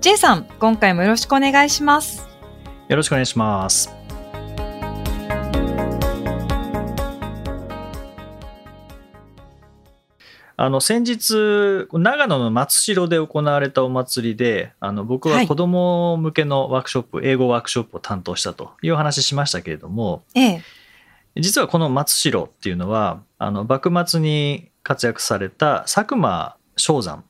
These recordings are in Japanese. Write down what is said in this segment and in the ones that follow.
J さん、今回もよろしくお願いします。よろしくお願いしますあの先日長野の松代で行われたお祭りであの僕は子ども向けのワークショップ、英語ワークショップを担当したというお話ししましたけれどもええ。実はこの松代っていうのはあの幕末に活躍された佐久間象山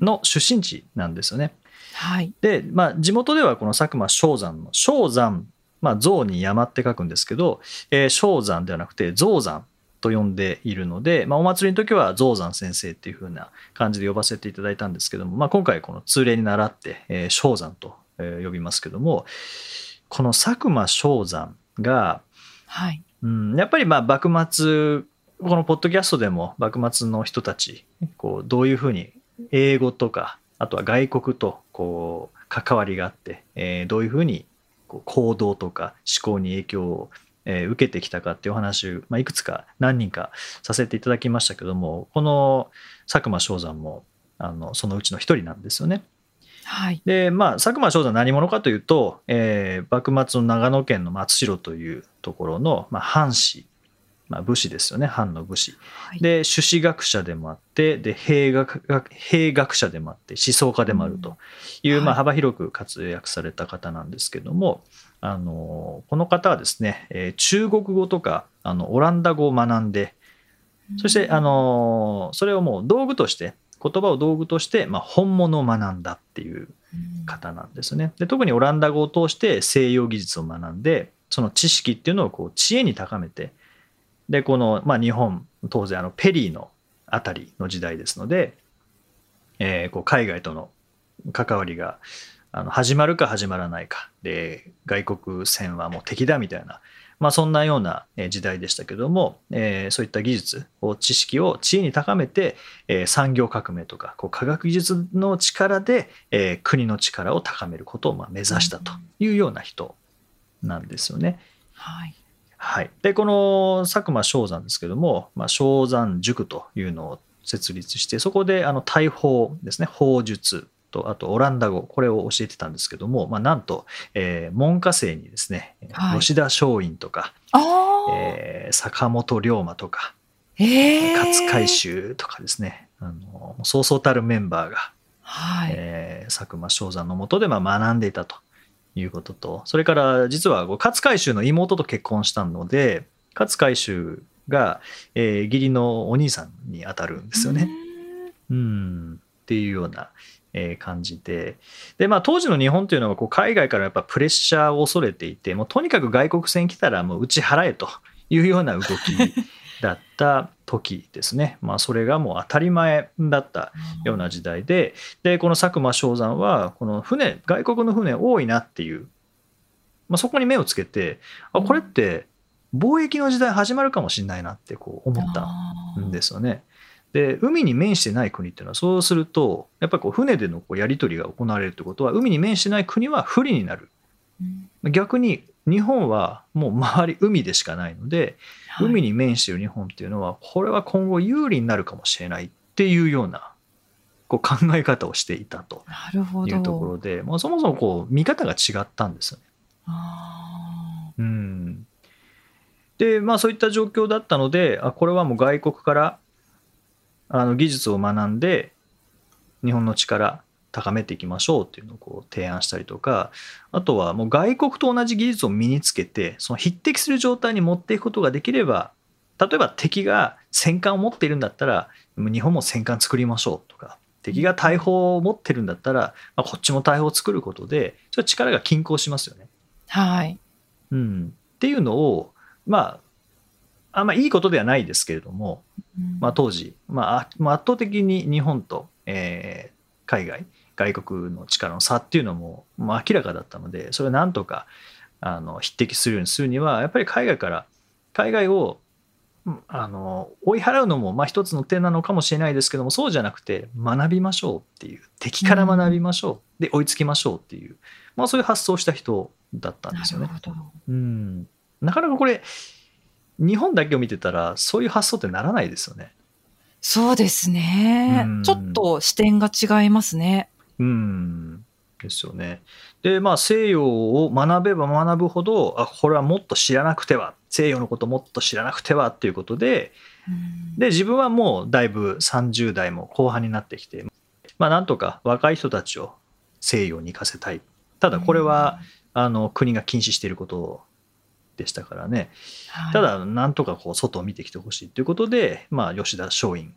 の出身地なんですよね。はい。で、まあ、地元ではこの佐久間象山の象山、まあ、象に山って書くんですけど、えー、象山ではなくて象山と呼んでいるので、まあ、お祭りの時は象山先生っていう風な感じで呼ばせていただいたんですけども、まあ、今回この通例に倣って、えー、象山と、えー呼びますけどもこの佐久間象山が、はい。うん、やっぱりまあ幕末このポッドキャストでも幕末の人たちこうどういうふうに英語とかあとは外国とこう関わりがあって、えーどういうふうにこう行動とか思考に影響を、えー受けてきたかっていうお話を、まあ、いくつか何人かさせていただきましたけどもこの佐久間象山もあのそのうちの一人なんですよね。はい。でまあ佐久間象山何者かというと、えー幕末の長野県の松代というところの、まあ、藩士、まあ、武士ですよね。藩の武士。はい。で朱子学者でもあってで兵学学兵学者でもあって思想家でもあるという、まあ、うんはい。幅広く活躍された方なんですけども、あのこの方はですね、えー中国語とかあのオランダ語を学んでそして、あのそれをもう道具として言葉を道具として、まあ、本物を学んだっていううん。方なんですね。で特にオランダ語を通して西洋技術を学んでその知識っていうのをこう知恵に高めてでこの、まあ、日本当然あのペリーのあたりの時代ですので、えーこう海外との関わりがあの始まるか始まらないかで外国船はもう敵だみたいな、まあ、そんなような時代でしたけども、えーそういった技術を知識を知恵に高めて、えー産業革命とかこう科学技術の力で、えー国の力を高めることをまあ目指したというような人なんですよね。はい。はい、でこの佐久間象山ですけども、まあ、象山塾というのを設立してそこであの大法ですね法術とあとオランダ語これを教えてたんですけども、まあ、なんと、えー門下生にですね、はい吉田松陰とか。えー坂本龍馬とかええ。勝海舟とかですねあのそうそうたるメンバーが、はい。えー佐久間象山のもとでまあ学んでいたということと。それから実は勝海舟の妹と結婚したので勝海舟が、えー義理のお兄さんにあたるんですよね。うん。っていうような、えー感じで。で、まあ、当時の日本というのはこう海外からやっぱプレッシャーを恐れていてもうとにかく外国船来たらもう打ち払えというような動きだった時ですね。まあ、それがもう当たり前だったような時代ででこの佐久間象山はこの船外国の船多いなっていう、まあ、そこに目をつけてあこれって貿易の時代始まるかもしれないなってこう思ったんですよね。で海に面してない国っていうのはそうするとやっぱりこう船でのこうやり取りが行われるってことは海に面してない国は不利になる。うん。逆に日本はもう周り海でしかないのではい海に面している日本っていうのはこれは今後有利になるかもしれないっていうようなこう考え方をしていたと。いうところで、まあ、そもそもこう見方が違ったんですよね。あうん、でまあそういった状況だったのであこれはもう外国からあの技術を学んで日本の力高めていきましょうっていうのをこう提案したりとかあとはもう外国と同じ技術を身につけてその匹敵する状態に持っていくことができれば例えば敵が戦艦を持っているんだったら日本も戦艦作りましょうとか敵が大砲を持ってるんだったら、まあ、こっちも大砲を作ることでそれは力が均衡しますよね。はい。うん、っていうのをまああんまいいことではないですけれども、うんまあ、当時、まあ、あまあ圧倒的に日本と、えー海外外国の力の差っていうのももう明らかだったのでそれをなんとかあの匹敵するようにするにはやっぱり海外から海外をあの追い払うのもまあ一つの手なのかもしれないですけどもそうじゃなくて学びましょうっていう敵から学びましょう、で追いつきましょうっていう、まあ、そういう発想をした人だったんですよね。うんなかなかこれ日本だけを見てたらそういう発想ってならないですよね。そうですね。ちょっと視点が違いますね。うん。ですよね。で、まあ、西洋を学べば学ぶほど、あ、これはもっと知らなくては、西洋のこともっと知らなくてはっていうことで、で、自分はもうだいぶ30代も後半になってきて、まあ、なんとか若い人たちを西洋に行かせたい。ただ、これは、あの、国が禁止していることでしたからね。はい、ただ、なんとかこう、外を見てきてほしいということで、まあ、吉田松陰、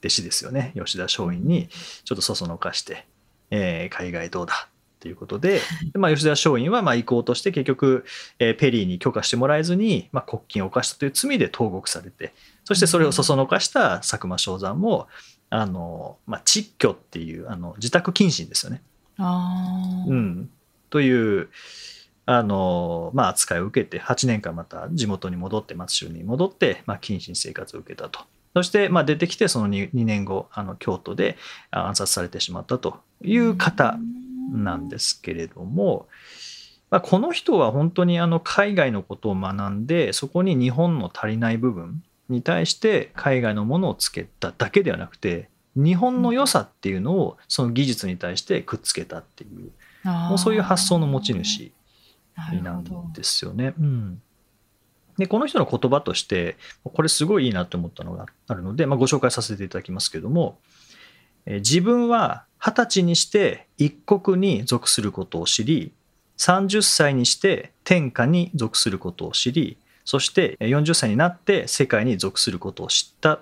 弟子ですよね。吉田松陰に、ちょっとそそのかして、えー、海外どうだ？ということで、まあ、吉田松陰はまあ意向として結局、えー、ペリーに許可してもらえずに、まあ、国禁を犯したという罪で投獄されてそしてそれをそそのかした佐久間象山もあの、まあ、窒居っていうあの自宅謹慎ですよね。うん、というあの、まあ、扱いを受けて8年間また地元に戻って松州に戻って、まあ、謹慎生活を受けたと。そして、まあ、出てきてその 2, 2年後あの京都で暗殺されてしまったという方なんですけれども、まあ、この人は本当にあの海外のことを学んでそこに日本の足りない部分に対して海外のものをつけただけではなくて日本の良さっていうのをその技術に対してくっつけたっていうもうそういう発想の持ち主なんですよね。うん、でこの人の言葉としてこれすごいいいなと思ったのがあるので、まあ、ご紹介させていただきますけどもえ自分は二十歳にして一国に属することを知り30歳にして天下に属することを知りそして40歳になって世界に属することを知ったっ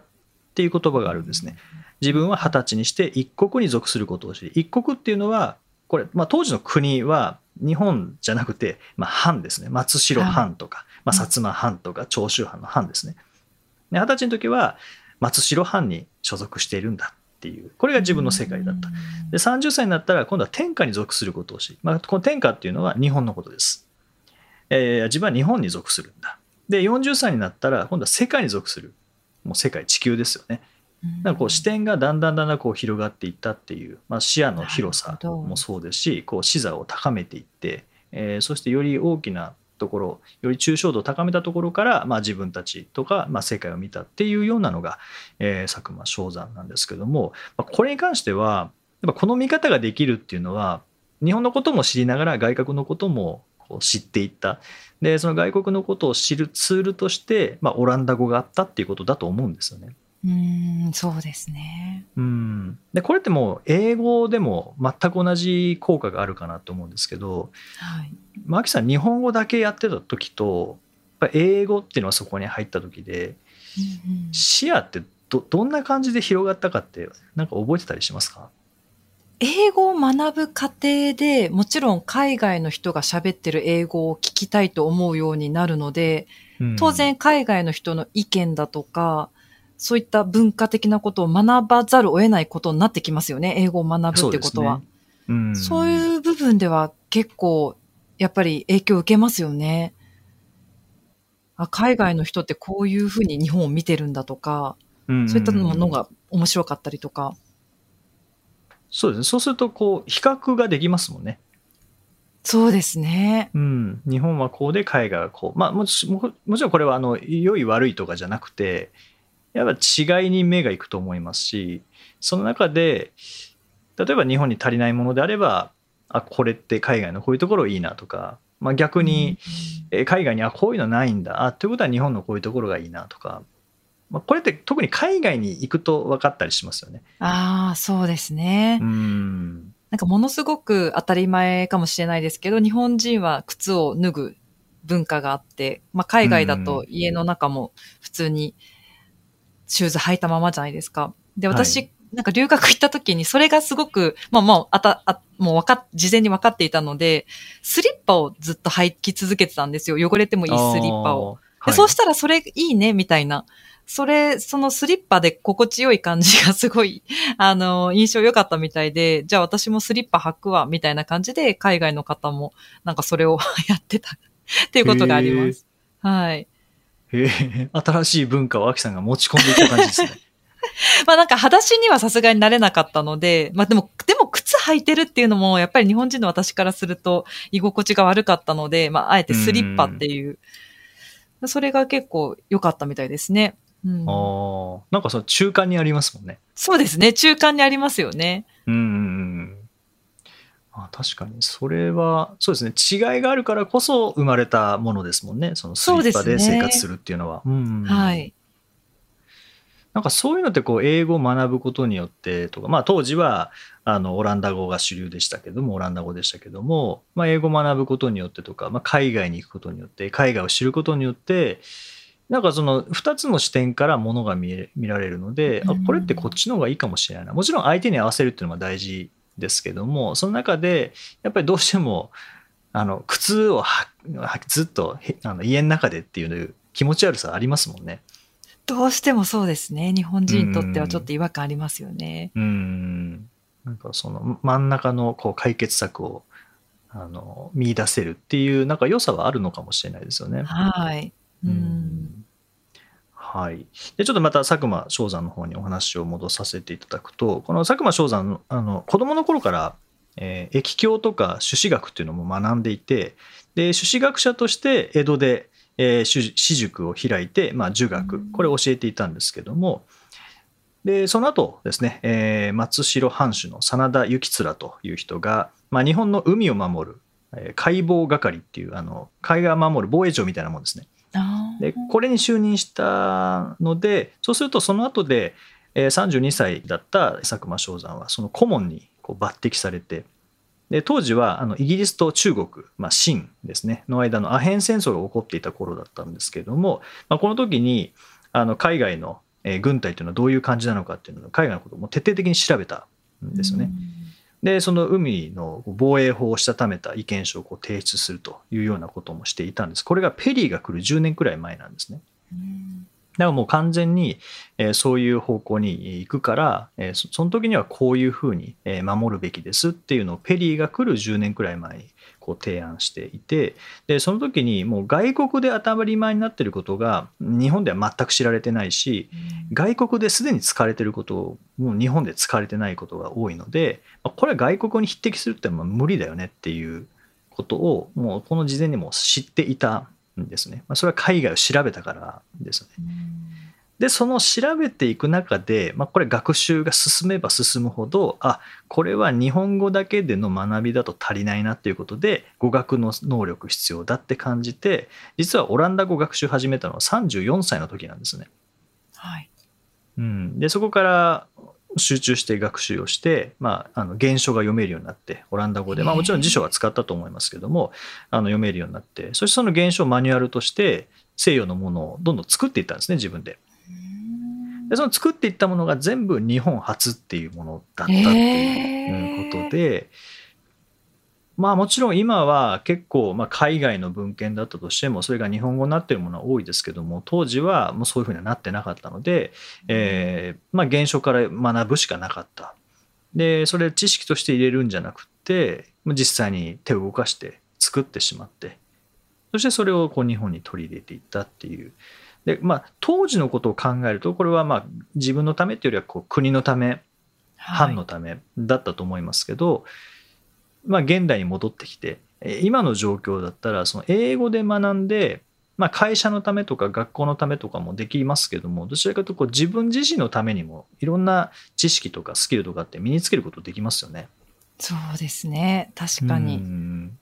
ていう言葉があるんですね。自分は二十歳にして一国に属することを知り一国っていうのはこれ、まあ、当時の国は日本じゃなくて、まあ、藩ですね松代藩とか、まあ、薩摩藩とか長州藩の藩ですね。二十歳の時は松代藩に所属しているんだっていう。これが自分の世界だった。で30歳になったら今度は天下に属することをし、まあ、この天下っていうのは日本のことです、えー、自分は日本に属するんだ。で40歳になったら今度は世界に属する。もう世界地球ですよね。なんかこう視点がだんだんだんだんこう広がっていったっていう、まあ、視野の広さもそうですしこう視座を高めていって、えー、そしてより大きなところより抽象度を高めたところから、まあ、自分たちとか、まあ、世界を見たっていうようなのが、えー、佐久間象山なんですけども、まあ、これに関してはやっぱこの見方ができるっていうのは日本のことも知りながら外国のこともこう知っていったでその外国のことを知るツールとして、まあ、オランダ語があったっていうことだと思うんですよね。うんそうですね。うん。でこれってもう英語でも全く同じ効果があるかなと思うんですけど、はい、マキさん日本語だけやってた時とやっぱ英語っていうのはそこに入った時で、うんうん、視野ってどどんな感じで広がったかってなんか覚えてたりしますか？英語を学ぶ過程でもちろん海外の人が喋ってる英語を聞きたいと思うようになるので、うん、当然海外の人の意見だとかそういった文化的なことを学ばざるを得ないことになってきますよね。英語を学ぶってことは。そう、ねうん、そういう部分では結構、やっぱり影響を受けますよね。あ海外の人ってこういうふうに日本を見てるんだとか、そういったものが面白かったりとか。そうですね。そうすると、こう、比較ができますもんね。そうですね。うん。日本はこうで、海外はこう。まあもち、もちろんこれは、あの、良い悪いとかじゃなくて、やっぱ違いに目がいくと思いますしその中で例えば日本に足りないものであればあこれって海外のこういうところいいなとか、まあ、逆に海外にあこういうのないんだあということは日本のこういうところがいいなとか、まあ、これって特に海外に行くと分かったりしますよね。ああそうですね。うんなんかものすごく当たり前かもしれないですけど日本人は靴を脱ぐ文化があって、まあ、海外だと家の中も普通に、うんシューズ履いたままじゃないですか。で、私、はい、なんか留学行った時にそれがすごく、まあもう、あた、あ、もうわか事前に分かっていたので、スリッパをずっと履き続けてたんですよ。汚れてもいいスリッパを。で、はい、そうしたらそれいいね、みたいな。それ、そのスリッパで心地よい感じがすごい、あの、印象良かったみたいで、じゃあ私もスリッパ履くわ、みたいな感じで、海外の方もなんかそれを やってたっていうことがあります。はい。新しい文化をアキさんが持ち込んでいった感じですね。まあなんか裸足にはさすがになれなかったので、まあでも、でも靴履いてるっていうのも、やっぱり日本人の私からすると居心地が悪かったので、まああえてスリッパっていう、それが結構良かったみたいですね。うん、ああ、なんかその中間にありますもんね。そうですね。中間にありますよね。うんうんうん。あ確かに、それは、そうですね。違いがあるからこそ生まれたものですもんね。そのスリッパで生活するっていうのは。うんはい。なんかそういうのってこう英語を学ぶことによってとか、まあ当時はあのオランダ語が主流でしたけども、オランダ語でしたけども、まあ英語を学ぶことによってとか、まあ海外に行くことによって、海外を知ることによって、なんかその2つの視点からものが見え見られるので、あうんこれってこっちの方がいいかもしれないな。もちろん相手に合わせるっていうのが大事ですけども、その中でやっぱりどうしてもあの靴をずっとへあの家の中でっていう気持ち悪さありますもんね。どうしてもそうですね。日本人にとってはちょっと違和感ありますよね。うんなんかその真ん中のこう解決策をあの見出せるっていうなんか良さはあるのかもしれないですよね。はい。う。うんんはい、でちょっとまた佐久間象山の方にお話を戻させていただくとこの佐久間象山のあの子供の頃から、えー、易経とか朱子学っていうのも学んでいてで朱子学者として江戸で、えー、朱私塾を開いて、まあ、儒学これを教えていたんですけどもでその後ですね、えー松代藩主の真田幸貫という人が、まあ、日本の海を守る、えー海防係っていうあの海岸を守る防衛庁みたいなもんですね。でこれに就任したのでそうするとその後で、えー32歳だった佐久間象山はその顧問にこう抜擢されてで当時はあのイギリスと中国、まあ、清ですねの間のアヘン戦争が起こっていた頃だったんですけれども、まあ、この時にあの海外のえー軍隊というのはどういう感じなのかっていうのを海外のことをもう徹底的に調べたんですよね。。でその海の防衛法をしたためた意見書をこう提出するというようなこともしていたんです。これがペリーが来る10年くらい前なんですね。うんだからもう完全に、えーそういう方向に行くから、えーそその時にはこういうふうに、えー守るべきですっていうのをペリーが来る10年くらい前にこう提案していてでその時にもう外国で当たり前になっていることが日本では全く知られてないし外国ですでに使われていることをもう日本で使われてないことが多いのでまあこれは外国に匹敵するってのは無理だよねっていうことをもうこの事前にも知っていたんですね。まあ、それは海外を調べたからですよね。でその調べていく中で、まあ、これ学習が進めば進むほどあこれは日本語だけでの学びだと足りないなっていうことで語学の能力必要だって感じて実はオランダ語学習始めたのは34歳の時なんですね。はい。うん、でそこから集中して学習をして、まあ、あの原書が読めるようになってオランダ語で、まあ、もちろん辞書は使ったと思いますけどもあの読めるようになってそしてその原書をマニュアルとして西洋のものをどんどん作っていったんですね自分で。でその作っていったものが全部日本初っていうものだったっていうことで、まあもちろん今は結構まあ海外の文献だったとしてもそれが日本語になってるものは多いですけども当時はもうそういうふうにはなってなかったので、えーまあ原書から学ぶしかなかった。でそれ知識として入れるんじゃなくって実際に手を動かして作ってしまってそしてそれをこう日本に取り入れていったっていう。でまあ、当時のことを考えるとこれはまあ自分のためっていうよりはこう国のため藩のためだったと思いますけど、まあ、現代に戻ってきてえ今の状況だったらその英語で学んで、まあ、会社のためとか学校のためとかもできますけどもどちらかというとこう自分自身のためにもいろんな知識とかスキルとかって身につけることできますよね。そうですね。確かうに。ん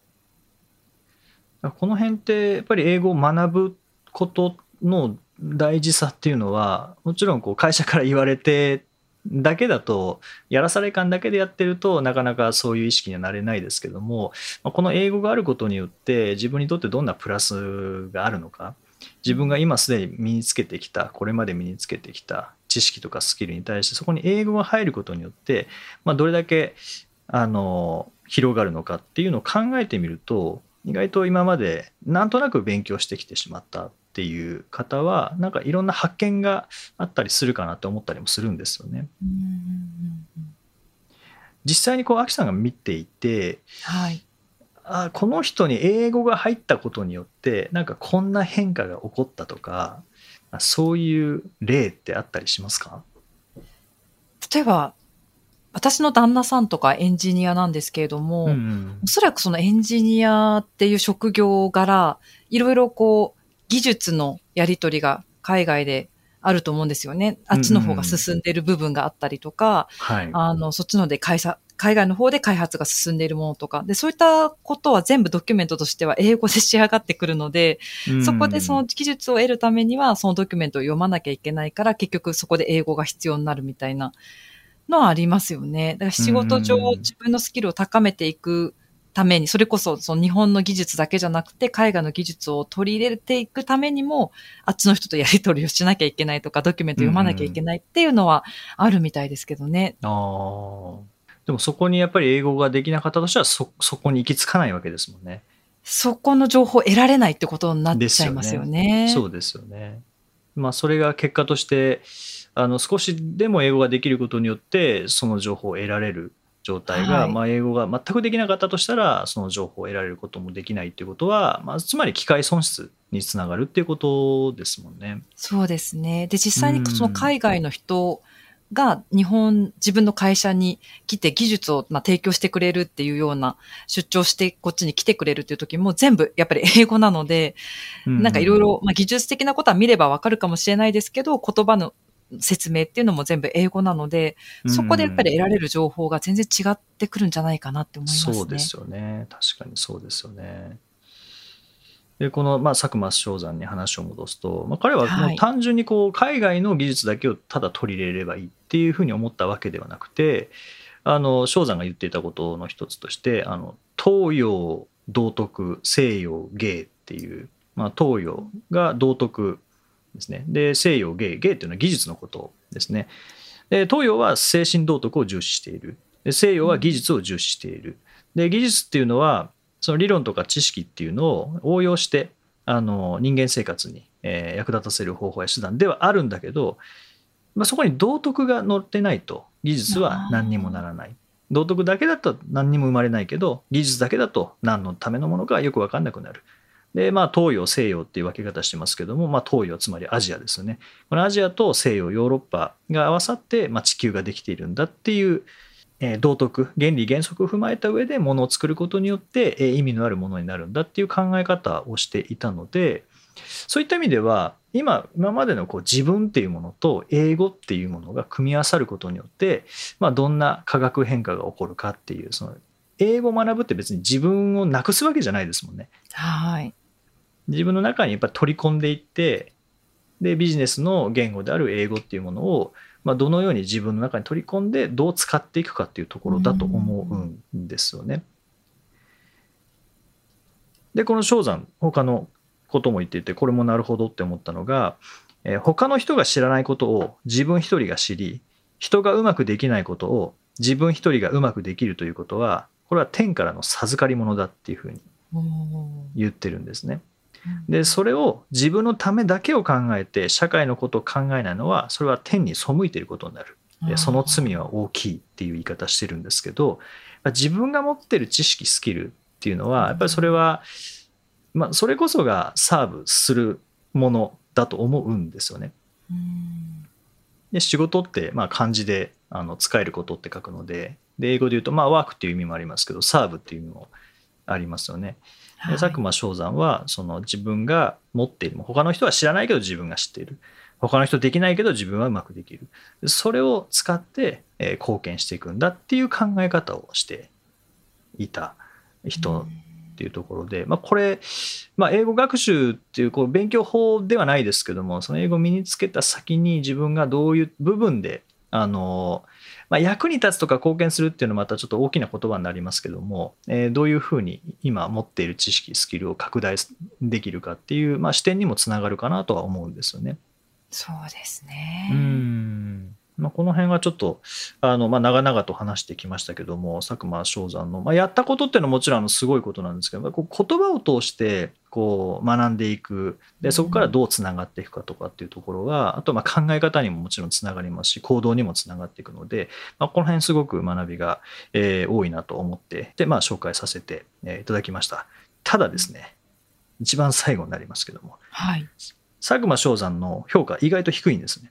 この辺ってやっぱり英語を学ぶことの大事さっていうのはもちろんこう会社から言われてだけだとやらされ感だけでやってるとなかなかそういう意識にはなれないですけどもこの英語があることによって自分にとってどんなプラスがあるのか自分が今すでに身につけてきたこれまで身につけてきた知識とかスキルに対してそこに英語が入ることによって、まあ、どれだけあの広がるのかっていうのを考えてみると意外と今までなんとなく勉強してきてしまった。っっていう方はなんかいろんな発見があったりするかなと思ったりもするんですよね。うんうんうん実際にこうアキさんが見ていてはい。あこの人に英語が入ったことによってなんかこんな変化が起こったとかあそういう例ってあったりしますか？例えば、私の旦那さんとかエンジニアなんですけれども、うんおそらくそのエンジニアっていう職業柄、いろいろこう、技術のやり取りが海外であると思うんですよね。あっちの方が進んでいる部分があったりとか、はい。あの、そっちので会社、海外の方で開発が進んでいるものとか、で、そういったことは全部ドキュメントとしては英語で仕上がってくるので、そこでその技術を得るためには、そのドキュメントを読まなきゃいけないから、結局そこで英語が必要になるみたいなのはありますよね。だから仕事上うん。自分のスキルを高めていくために、それこそその日本の技術だけじゃなくて、海外の技術を取り入れていくためにも、あっちの人とやり取りをしなきゃいけないとか、ドキュメント読まなきゃいけないっていうのはあるみたいですけどね。あーでもそこにやっぱり英語ができなかったとしたらそそこに行き着かないわけですもんね。そこの情報を得られないってことになっちゃいますよね。そうですよね。まあそれが結果としてあの少しでも英語ができることによってその情報を得られる状態が、はいまあ、英語が全くできなかったとしたらその情報を得られることもできないっていうことは、まあ、つまり機械損失につながるっていうことですもんね。そうですね。で、実際にその海外の人が日本、自分の会社に来て技術をまあ提供してくれるっていうような出張してこっちに来てくれるっていう時も全部やっぱり英語なので、なんかいろいろ、まあ、技術的なことは見ればわかるかもしれないですけど、言葉の説明っていうのも全部英語なので、そこでやっぱり得られる情報が全然違ってくるんじゃないかなって思いますね。そうですよね。確かにそうですよね。で、この、まあ、佐久間翔山に話を戻すと、まあ、彼はもはいう単純にこう、海外の技術だけをただ取り入れればいいっていうふうに思ったわけではなくて、あの、翔山が言っていたことの一つとして、あの、東洋道徳、西洋芸っていう、まあ、東洋が道徳ですね。で、西洋芸、芸っていうのは技術のことですね。で、東洋は精神道徳を重視している。で西洋は技術を重視している。で、技術っていうのは、その理論とか知識っていうのを応用して、あの、人間生活に、役立たせる方法や手段ではあるんだけど、まあ、そこに道徳が載ってないと技術は何にもならない。道徳だけだと何にも生まれないけど、技術だけだと何のためのものかよく分かんなくなる。で、まあ、東洋、西洋っていう分け方してますけども、まあ、東洋、つまりアジアですよね。このアジアと西洋、ヨーロッパが合わさって、まあ、地球ができているんだっていう、えー道徳、原理原則を踏まえた上でものを作ることによって、えー意味のあるものになるんだっていう考え方をしていたので、そういった意味では、今、今までのこう自分っていうものと英語っていうものが組み合わさることによって、まあ、どんな化学変化が起こるかっていう、その英語を学ぶって別に自分をなくすわけじゃないですもんね。はい。自分の中にやっぱり取り込んでいってでビジネスの言語である英語っていうものを、まあ、どのように自分の中に取り込んでどう使っていくかっていうところだと思うんですよね。でこの正山他のことも言っていてこれもなるほどって思ったのが、えー他の人が知らないことを自分一人が知り人がうまくできないことを自分一人がうまくできるということはこれは天からの授かり物だっていうふうに言ってるんですね。でそれを自分のためだけを考えて社会のことを考えないのはそれは天に背いていることになる。でその罪は大きいっていう言い方してるんですけどまあ自分が持ってる知識スキルっていうのはやっぱりそれは、まあ、それこそがサーブするものだと思うんですよね。うん。で仕事ってまあ漢字であの使えることって書くのでで英語で言うとまあワークっていう意味もありますけどサーブっていう意味もありますよね。ではい。佐久間翔山はその自分が持っている他の人は知らないけど自分が知っている。他の人できないけど自分はうまくできる。でそれを使って、えー貢献していくんだっていう考え方をしていた人っていうところで、まあ、これ、まあ、英語学習っていうこう勉強法ではないですけどもその英語を身につけた先に自分がどういう部分であの、まあ、役に立つとか貢献するっていうのはまたちょっと大きな言葉になりますけども、えーどういうふうに今持っている知識スキルを拡大できるかっていう、まあ、視点にもつながるかなとは思うんですよね。そうですね。うんまあ、この辺はちょっとあの、まあ、長々と話してきましたけども佐久間象山の、まあ、やったことっていうのはもちろんあのすごいことなんですけど、まあ、こう言葉を通してこう学んでいく。でそこからどうつながっていくかとかっていうところはあとまあ考え方にももちろんつながりますし行動にもつながっていくので、まあ、この辺すごく学びが、えー、多いなと思ってで、まあ、紹介させて、えー、いただきました。ただですね一番最後になりますけども、はい、佐久間象山の評価意外と低いんですね。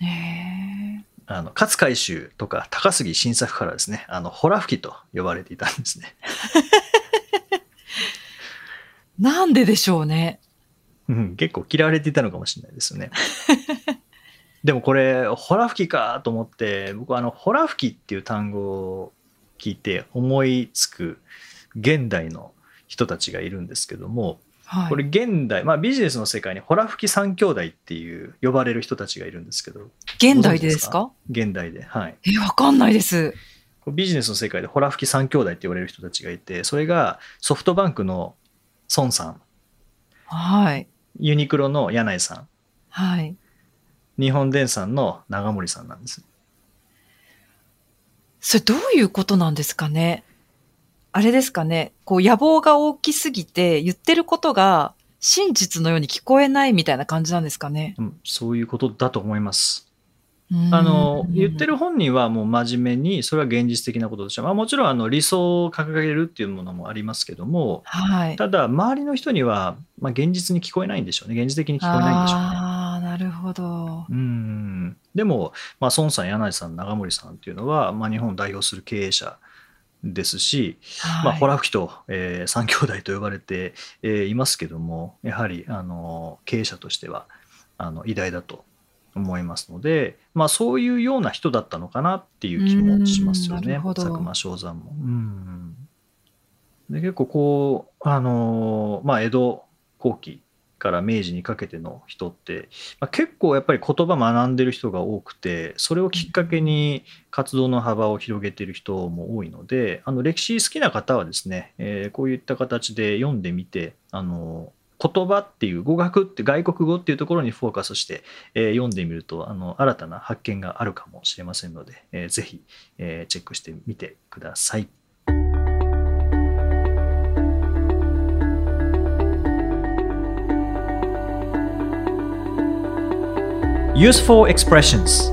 へあの勝海舟とか高杉晋作からですねあのホラ吹きと呼ばれていたんですね。なんででしょうね。うん、結構嫌われていたのかもしれないですよね。でもこれホラ吹きかと思って僕はあのホラ吹きっていう単語を聞いて思いつく現代の人たちがいるんですけどもはい、これ現代、まあ、ビジネスの世界にホラ吹き三兄弟っていう呼ばれる人たちがいるんですけど。現代でですか？現代ではい。えわかんないです。ビジネスの世界でホラ吹き三兄弟って言われる人たちがいてそれがソフトバンクの孫さん。はい。ユニクロの柳井さん。はい。日本電産の長森さんなんですそれどういうことなんですかねあれですかね、こう野望が大きすぎて言ってることが真実のように聞こえないみたいな感じなんですかね。うん、そういうことだと思います。あの言ってる本人はもう真面目にそれは現実的なこととして、まあ、もちろんあの理想を掲げるっていうものもありますけども、はい、ただ周りの人には、まあ、現実に聞こえないんでしょうね現実的に聞こえないんでしょうね。あなるほどうんでも、まあ、孫さん柳井さん長森さんっていうのは、まあ、日本を代表する経営者ですし、はい、まあ、ホラ吹きと、えー、三兄弟と呼ばれて、えー、いますけどもやはりあの経営者としてはあの偉大だと思いますので、まあ、そういうような人だったのかなっていう気もしますよね佐久間象山も。うん。で結構こうあの、まあ、江戸後期から明治にかけての人って、まあ、結構やっぱり言葉学んでる人が多くてそれをきっかけに活動の幅を広げてる人も多いのであの歴史好きな方はですね、えー、こういった形で読んでみてあの言葉っていう語学って外国語っていうところにフォーカスして、えー、読んでみるとあの新たな発見があるかもしれませんので、えー、ぜひ、えー、チェックしてみてください。Useful expressions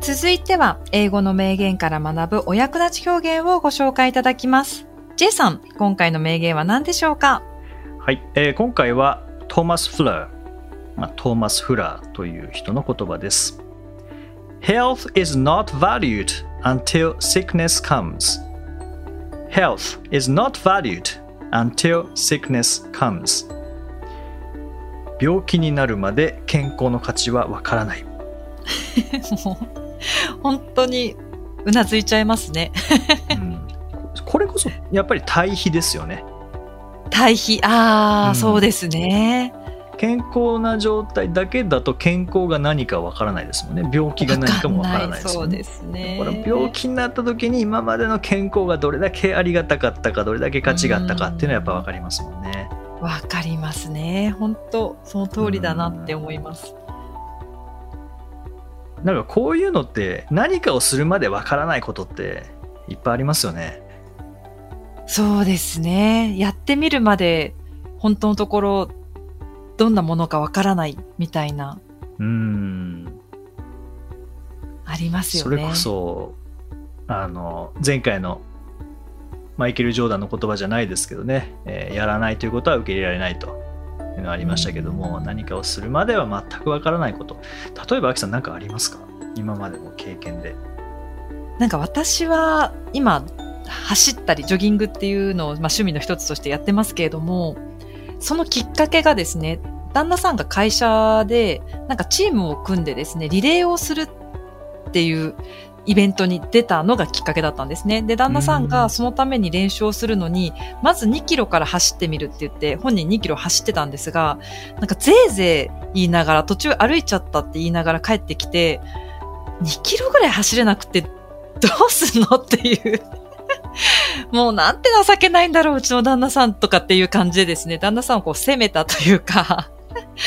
続いては英語の名言から学ぶお役立ち表現をご紹介いただきます。J さん、今回の名言は何でしょうか？はい、えー、今回はトーマス・フラー、まあ、トーマス・フラーという人の言葉です。Health is not valued until sickness comes. Health is not valued until sickness comes. 病気になるまで健康の価値はわからない。もう本当にうなずいちゃいますねうん、これこそやっぱり対比ですよね。対比ああ、うん、そうですね。健康な状態だけだと健康が何かわからないですもんね病気が何かもわからないですもんね。そうですねこれ病気になった時に今までの健康がどれだけありがたかったかどれだけ価値があったかっていうのはやっぱ分かりますもんね。わかりますね本当その通りだなって思います。なんかこういうのって何かをするまでわからないことっていっぱいありますよね。そうですね。やってみるまで本当のところどんなものかわからないみたいな。うん。ありますよね。それこそ、あの、前回のマイケル・ジョーダンの言葉じゃないですけどね、えー、やらないということは受け入れられないというのがありましたけども、何かをするまでは全くわからないこと。例えば、アキさん何かありますか？今までの経験で。なんか私は今、走ったりジョギングっていうのを、まあ、趣味の一つとしてやってますけれども、そのきっかけがですね、旦那さんが会社で、なんかチームを組んでですね、リレーをするっていうイベントに出たのがきっかけだったんですね。で、旦那さんがそのために練習をするのに、まず2キロから走ってみるって言って、本人2キロ走ってたんですが、なんかぜいぜい言いながら、途中歩いちゃったって言いながら帰ってきて、2キロぐらい走れなくてどうすんのっていう もうなんて情けないんだろう、うちの旦那さんとかっていう感じでですね、旦那さんをこう責めたというか、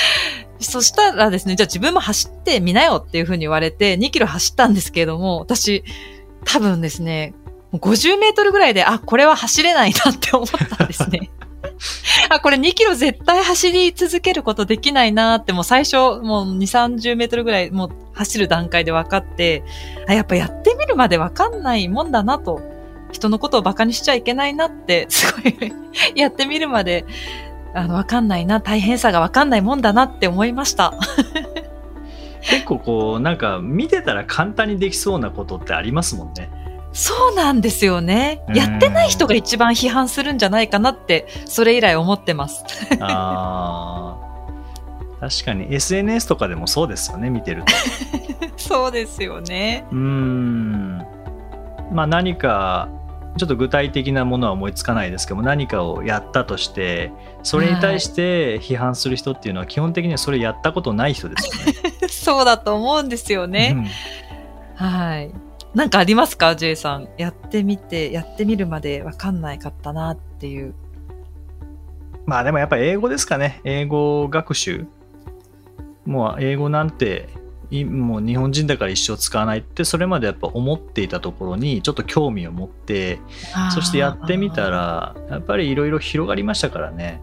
そしたらですね、じゃあ自分も走ってみなよっていうふうに言われて、2キロ走ったんですけれども、私、多分ですね、50メートルぐらいで、あ、これは走れないなって思ったんですね。あ、これ2キロ絶対走り続けることできないなって、もう最初、もう2、30メートルぐらい、もう走る段階で分かって、あ、やっぱやってみるまで分かんないもんだなと、人のことを馬鹿にしちゃいけないなって、すごいやってみるまで、あの、分かんないな、大変さが分かんないもんだなって思いました。結構こう、なんか見てたら簡単にできそうなことってありますもんね。そうなんですよね。やってない人が一番批判するんじゃないかなって、それ以来思ってます。ああ。確かに SNS とかでもそうですよね、見てると。そうですよね。うん。まあ何か、ちょっと具体的なものは思いつかないですけども何かをやったとしてそれに対して批判する人っていうのは基本的にはそれやったことない人ですよね。そうだと思うんですよね。うん、はい。なんかありますか ?J さん？やってみて、やってみるまでわかんないかったなっていう。まあでもやっぱり英語ですかね。英語学習。もう英語なんて、もう日本人だから一生使わないってそれまでやっぱ思っていたところにちょっと興味を持ってそしてやってみたらやっぱりいろいろ広がりましたからね。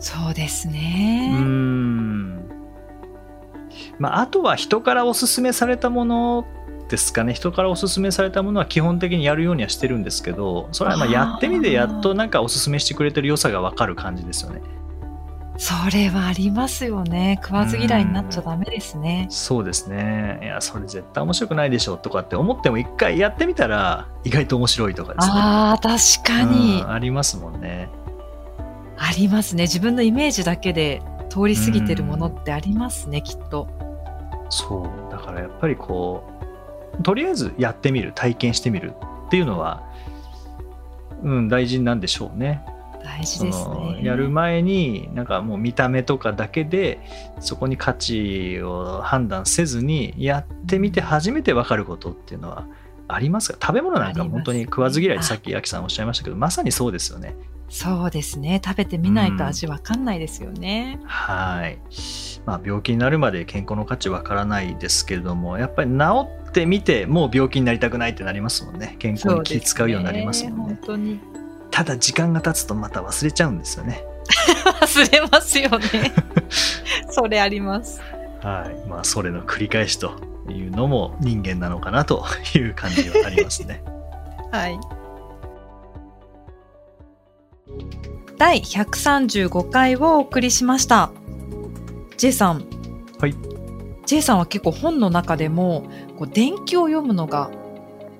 そうですね。うん。まああとは人からおすすめされたものですかね。人からおすすめされたものは基本的にやるようにはしてるんですけどそれはまあやってみてやっとなんかおすすめしてくれてる良さが分かる感じですよね。それはありますよね。食わず嫌いになっちゃダメですね。そうですね。いや、それ絶対面白くないでしょとかって思っても一回やってみたら意外と面白いとかですね。ああ、確かに、ありますもんね。ありますね。自分のイメージだけで通り過ぎてるものってありますね、きっと。そう。だからやっぱりこう、とりあえずやってみる体験してみるっていうのは、うん、大事なんでしょうね。大事ですね。やる前になんかもう見た目とかだけでそこに価値を判断せずにやってみて初めて分かることっていうのはありますか？食べ物なんか本当に食わず嫌いでさっき焼さんおっしゃいましたけどまさにそうですよね。そうですね食べてみないと味わかんないですよね。うん、はいまあ、病気になるまで健康の価値わからないですけれどもやっぱり治ってみてもう病気になりたくないってなりますもんね健康に気使うようになりますもんね、ね、ただ時間が経つとまた忘れちゃうんですよね 忘れますよね それありますはいまあそれの繰り返しというのも人間なのかなという感じはありますね はい第135回をお送りしました。J さん。はい。J さんは結構本の中でも、こう伝記を読むのが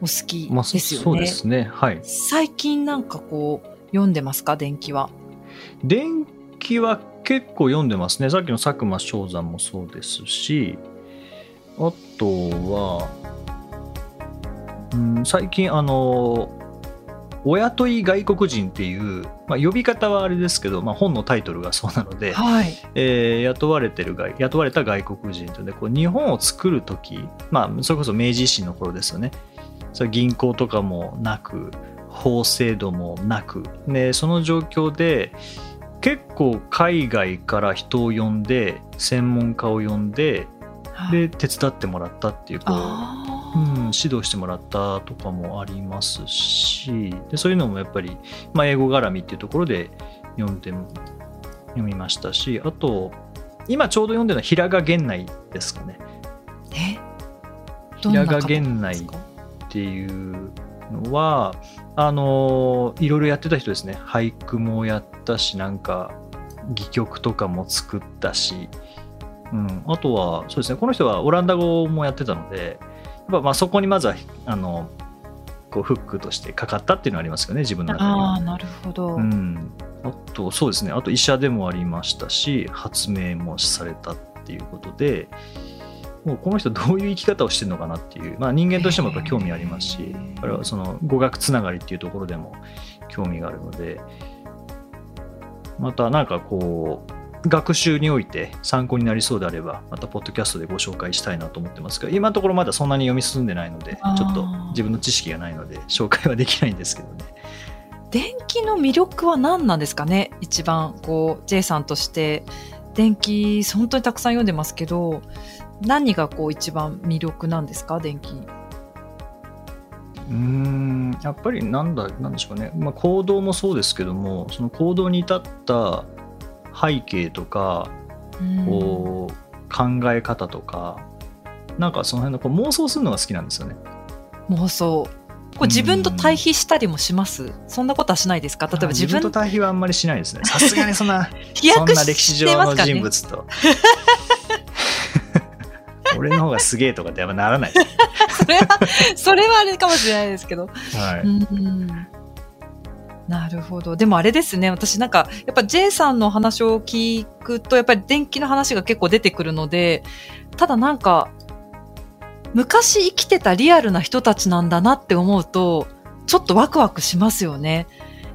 お好きですよね。そうですね。はい。最近なんかこう、読んでますか？伝記は。伝記は結構読んでますね。さっきの佐久間象山もそうですし、あとは、うん、最近あの、親問い外国人っていう、まあ、呼び方はあれですけど、まあ、本のタイトルがそうなので、はい、えー、雇われてる雇われた外国人とでこう日本を作る時、まあ、それこそ明治維新の頃ですよねそれ銀行とかもなく法制度もなく。でその状況で結構海外から人を呼んで専門家を呼んでで手伝ってもらったっていうこううん、指導してもらったとかもありますし。でそういうのもやっぱり、まあ、英語絡みっていうところで読んで読みましたしあと今ちょうど読んでるのは平賀源内ですかね。え？平賀源内っていうのはあのいろいろやってた人ですね。俳句もやったしなんか戯曲とかも作ったし、うん、あとはそうですね。この人はオランダ語もやってたのでぱまあそこにまずはあのこうフックとしてかかったっていうのはありますよね自分の中にああなるほど、うん、あとそうですね。あと医者でもありましたし発明もされたっていうことでもうこの人どういう生き方をしてるのかなっていう、まあ、人間としてもやっぱ興味ありますしあれはその語学つながりっていうところでも興味があるのでまたなんかこう学習において参考になりそうであれば、またポッドキャストでご紹介したいなと思ってますが、今のところまだそんなに読み進んでないので、ちょっと自分の知識がないので、紹介はできないんですけどね。気の魅力は何なんですかね？一番、こう、J さんとして、電気、本当にたくさん読んでますけど、何がこう一番魅力なんですか？電気。うん。やっぱりなんだなんでしょうね、まあ、行動もそうですけどもその行動に至った背景とかこう考え方とかなんかその辺のこう妄想するのが好きなんですよね。妄想。これ自分と対比したりもします、そんなことはしないですか？例えば自分。と対比はあんまりしないですね。さすがにそんな、そんな歴史上の人物と。俺の方がすげえとかってやっぱならない それは、それはあれかもしれないですけど。はい。うんなるほど。でもあれですね。私なんか、やっぱ J さんの話を聞くと、やっぱり電気の話が結構出てくるので、ただなんか、昔生きてたリアルな人たちなんだなって思うと、ちょっとワクワクしますよね。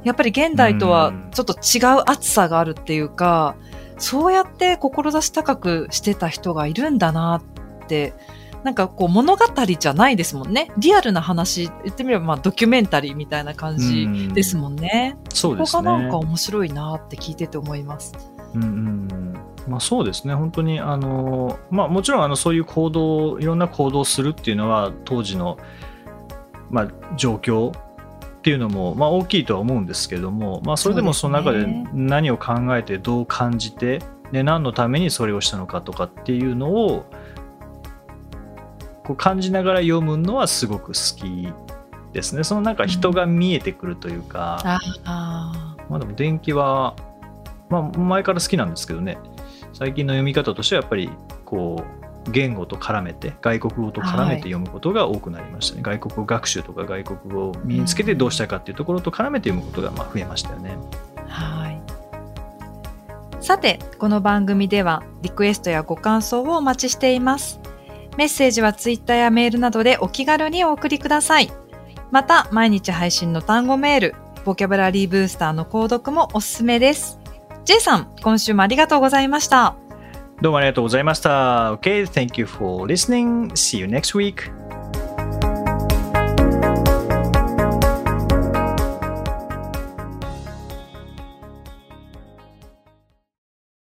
やっぱり現代とはちょっと違う熱さがあるっていうか、そうやって志高くしてた人がいるんだなって、なんかこう物語じゃないですもんね。リアルな話、言ってみればまあドキュメンタリーみたいな感じですもんね。うそうですね。ここがなんか面白いなって聞いてて思います。うんうんまあ、そうですね、本当にあの、まあ、もちろんあのそういう行動、いろんな行動をするっていうのは、当時の、まあ、状況っていうのも、まあ、大きいとは思うんですけども、まあ、それでもその中で何を考えて、どう感じて、で何のためにそれをしたのかとかっていうのを、こう感じながら読むのはすごく好きですね。そのなんか人が見えてくるというか、うん、あまあでも電気は、まあ前から好きなんですけどね、最近の読み方としてはやっぱりこう言語と絡めて外国語と絡めて読むことが多くなりましたね、はい、外国語学習とか外国語を身につけてどうしたかっていうところと絡めて読むことがまあ増えましたよね。はいさてこの番組ではリクエストやご感想をお待ちしています。メッセージはツイッターやメールなどでお気軽にお送りください。また、毎日配信の単語メール、ボキャブラリーブースターの購読もおすすめです。J さん、今週もありがとうございました。どうもありがとうございました。Okay, thank you for listening. See you next week.